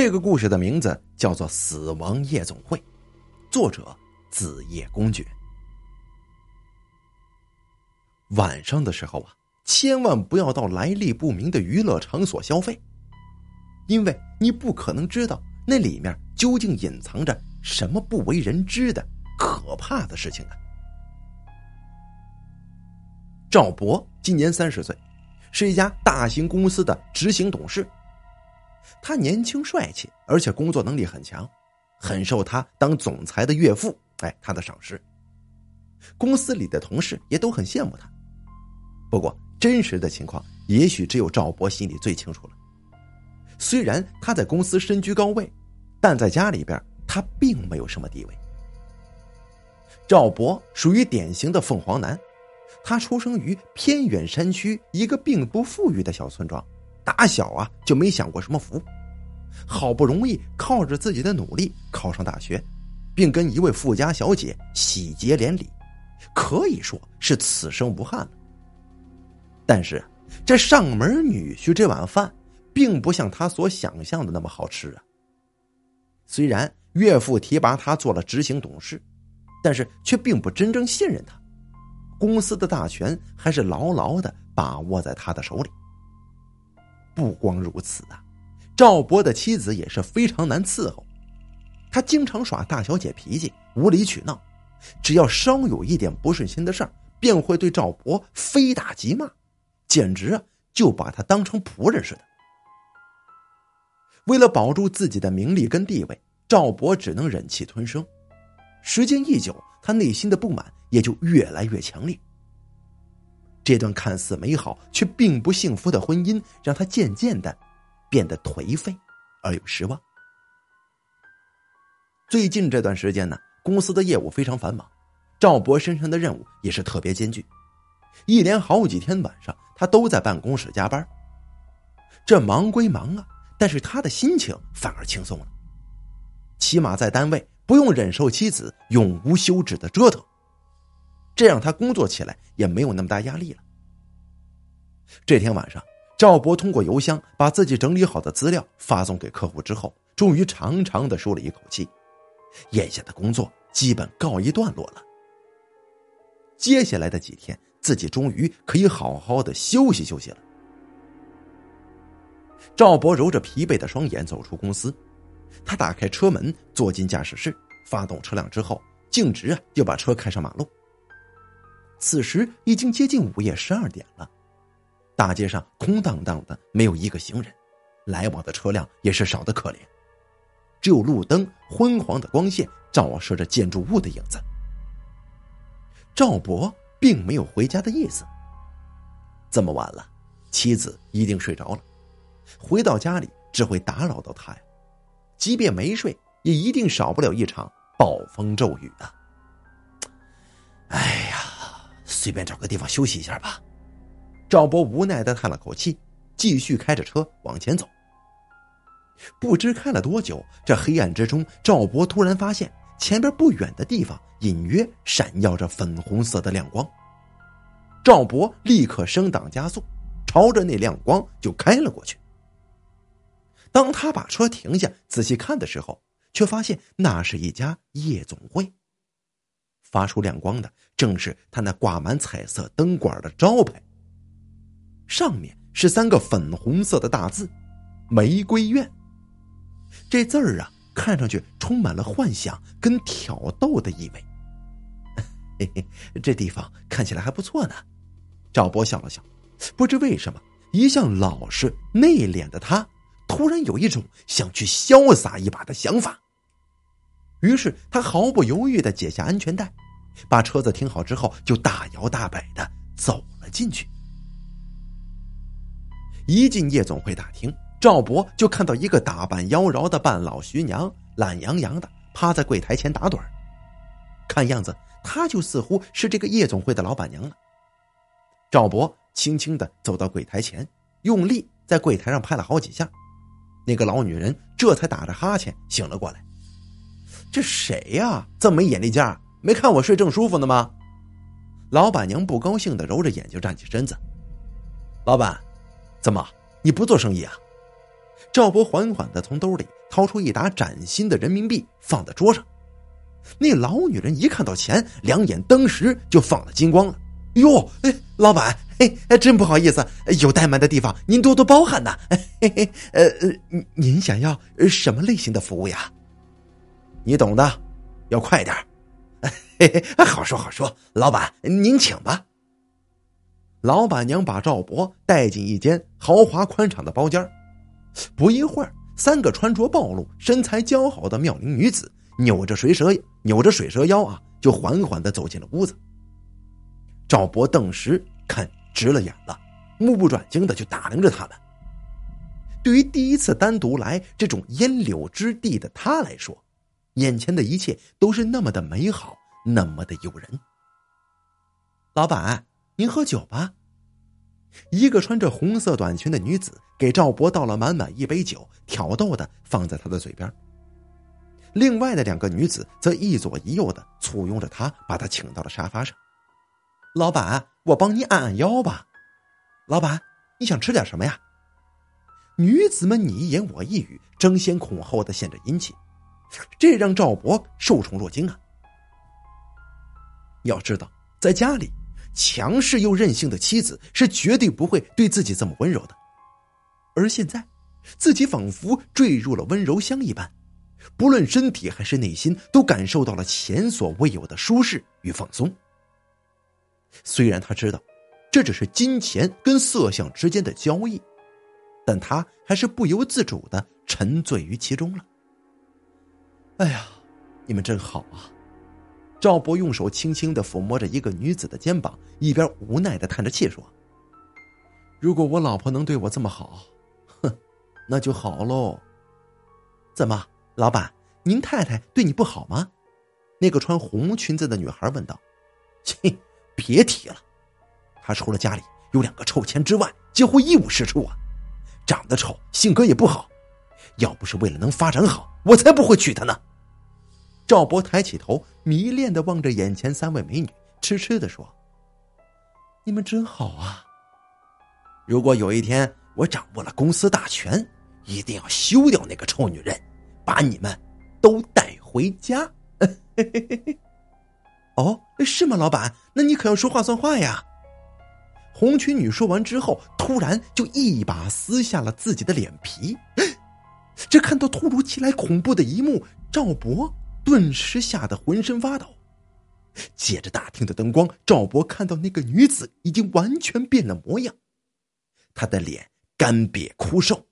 这个故事的名字叫做《死亡夜总会》，作者子夜公爵。晚上的时候啊，千万不要到来历不明的娱乐场所消费，因为你不可能知道那里面究竟隐藏着什么不为人知的可怕的事情啊。赵博今年三十岁，是一家大型公司的执行董事。他年轻帅气，而且工作能力很强，很受他当总裁的岳父哎他的赏识。公司里的同事也都很羡慕他。不过真实的情况，也许只有赵博心里最清楚了。虽然他在公司身居高位，但在家里边他并没有什么地位。赵博属于典型的凤凰男，他出生于偏远山区一个并不富裕的小村庄。打小啊就没享过什么福，好不容易靠着自己的努力考上大学，并跟一位富家小姐喜结连理，可以说是此生无憾了。但是这上门女婿这碗饭，并不像他所想象的那么好吃啊。虽然岳父提拔他做了执行董事，但是却并不真正信任他，公司的大权还是牢牢的把握在他的手里。不光如此啊，赵博的妻子也是非常难伺候，他经常耍大小姐脾气，无理取闹，只要稍有一点不顺心的事儿，便会对赵博非打即骂，简直啊就把他当成仆人似的。为了保住自己的名利跟地位，赵博只能忍气吞声，时间一久，他内心的不满也就越来越强烈。这段看似美好却并不幸福的婚姻，让他渐渐的变得颓废而又失望。最近这段时间呢，公司的业务非常繁忙，赵博身上的任务也是特别艰巨，一连好几天晚上他都在办公室加班。这忙归忙啊，但是他的心情反而轻松了，起码在单位不用忍受妻子永无休止的折腾。这让他工作起来也没有那么大压力了。这天晚上，赵博通过邮箱把自己整理好的资料发送给客户之后，终于长长的舒了一口气，眼下的工作基本告一段落了。接下来的几天，自己终于可以好好的休息休息了。赵博揉着疲惫的双眼走出公司，他打开车门，坐进驾驶室，发动车辆之后，径直啊就把车开上马路。此时已经接近午夜十二点了，大街上空荡荡的，没有一个行人，来往的车辆也是少得可怜，只有路灯昏黄的光线照射着建筑物的影子。赵博并没有回家的意思。这么晚了，妻子一定睡着了，回到家里只会打扰到他呀。即便没睡，也一定少不了一场暴风骤雨啊！哎！随便找个地方休息一下吧。赵博无奈的叹了口气，继续开着车往前走。不知开了多久，这黑暗之中，赵博突然发现前边不远的地方隐约闪耀着粉红色的亮光。赵博立刻升档加速，朝着那亮光就开了过去。当他把车停下，仔细看的时候，却发现那是一家夜总会。发出亮光的正是他那挂满彩色灯管的招牌，上面是三个粉红色的大字“玫瑰苑”。这字儿啊，看上去充满了幻想跟挑逗的意味。嘿嘿，这地方看起来还不错呢。赵波笑了笑，不知为什么，一向老实内敛的他，突然有一种想去潇洒一把的想法。于是他毫不犹豫的解下安全带，把车子停好之后，就大摇大摆的走了进去。一进夜总会大厅，赵博就看到一个打扮妖娆的半老徐娘，懒洋洋的趴在柜台前打盹看样子，她就似乎是这个夜总会的老板娘了。赵博轻轻的走到柜台前，用力在柜台上拍了好几下，那个老女人这才打着哈欠醒了过来。这谁呀？这么没眼力劲儿，没看我睡正舒服呢吗？老板娘不高兴的揉着眼睛站起身子。老板，怎么你不做生意啊？赵博缓缓的从兜里掏出一沓崭新的人民币，放在桌上。那老女人一看到钱，两眼当时就放了金光了。哟，哎，老板，嘿，真不好意思，有怠慢的地方，您多多包涵呐。嘿嘿，呃呃，您想要什么类型的服务呀？你懂的，要快点 嘿嘿，好说好说，老板您请吧。老板娘把赵博带进一间豪华宽敞的包间不一会儿，三个穿着暴露、身材姣好的妙龄女子扭着水蛇扭着水蛇腰啊，就缓缓的走进了屋子。赵博顿时看直了眼了，目不转睛的就打量着他们。对于第一次单独来这种烟柳之地的他来说，眼前的一切都是那么的美好，那么的诱人。老板，您喝酒吧。一个穿着红色短裙的女子给赵博倒了满满一杯酒，挑逗的放在他的嘴边。另外的两个女子则一左一右的簇拥着他，把他请到了沙发上。老板，我帮你按按腰吧。老板，你想吃点什么呀？女子们你一言我一语，争先恐后的献着殷勤，这让赵博受宠若惊啊。要知道，在家里。强势又任性的妻子是绝对不会对自己这么温柔的，而现在，自己仿佛坠入了温柔乡一般，不论身体还是内心都感受到了前所未有的舒适与放松。虽然他知道，这只是金钱跟色相之间的交易，但他还是不由自主的沉醉于其中了。哎呀，你们真好啊！赵博用手轻轻的抚摸着一个女子的肩膀，一边无奈的叹着气说：“如果我老婆能对我这么好，哼，那就好喽。怎么，老板，您太太对你不好吗？”那个穿红裙子的女孩问道。“切，别提了，她除了家里有两个臭钱之外，几乎一无是处啊。长得丑，性格也不好。要不是为了能发展好，我才不会娶她呢。”赵博抬起头，迷恋的望着眼前三位美女，痴痴的说：“你们真好啊！如果有一天我掌握了公司大权，一定要休掉那个臭女人，把你们都带回家。”哦，是吗，老板？那你可要说话算话呀！红裙女说完之后，突然就一把撕下了自己的脸皮。这看到突如其来恐怖的一幕，赵博。顿时吓得浑身发抖。借着大厅的灯光，赵博看到那个女子已经完全变了模样。她的脸干瘪枯瘦，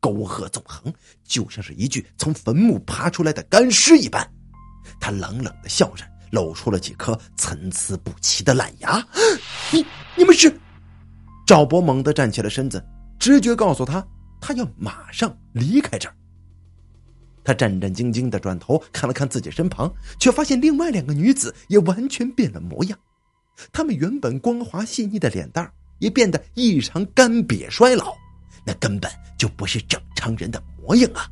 沟壑纵横，就像是一具从坟墓爬出来的干尸一般。她冷冷的笑着，露出了几颗参差不齐的烂牙。你你们是？赵博猛地站起了身子，直觉告诉他，他要马上离开这儿。他战战兢兢的转头看了看自己身旁，却发现另外两个女子也完全变了模样。她们原本光滑细腻的脸蛋也变得异常干瘪衰老，那根本就不是正常人的模样啊！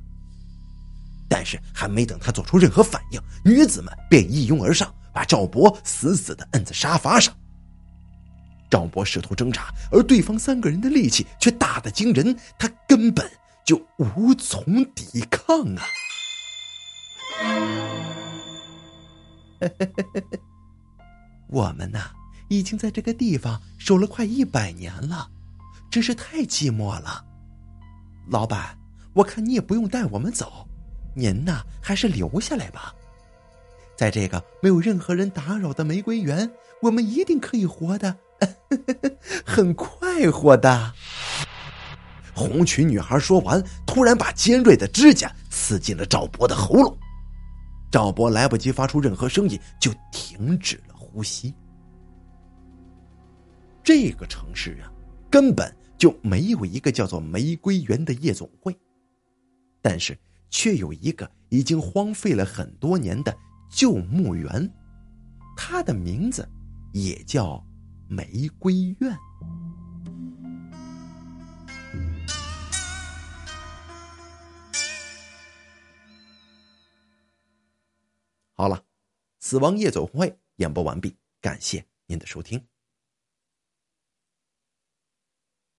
但是还没等他做出任何反应，女子们便一拥而上，把赵博死死的摁在沙发上。赵博试图挣扎，而对方三个人的力气却大得惊人，他根本就无从抵抗啊！我们呐，已经在这个地方守了快一百年了，真是太寂寞了。老板，我看你也不用带我们走，您呐还是留下来吧。在这个没有任何人打扰的玫瑰园，我们一定可以活得 很快活的。红裙女孩说完，突然把尖锐的指甲刺进了赵博的喉咙。赵博来不及发出任何声音，就停止了呼吸。这个城市啊，根本就没有一个叫做玫瑰园的夜总会，但是却有一个已经荒废了很多年的旧墓园，它的名字也叫玫瑰院。死亡夜总会演播完毕，感谢您的收听。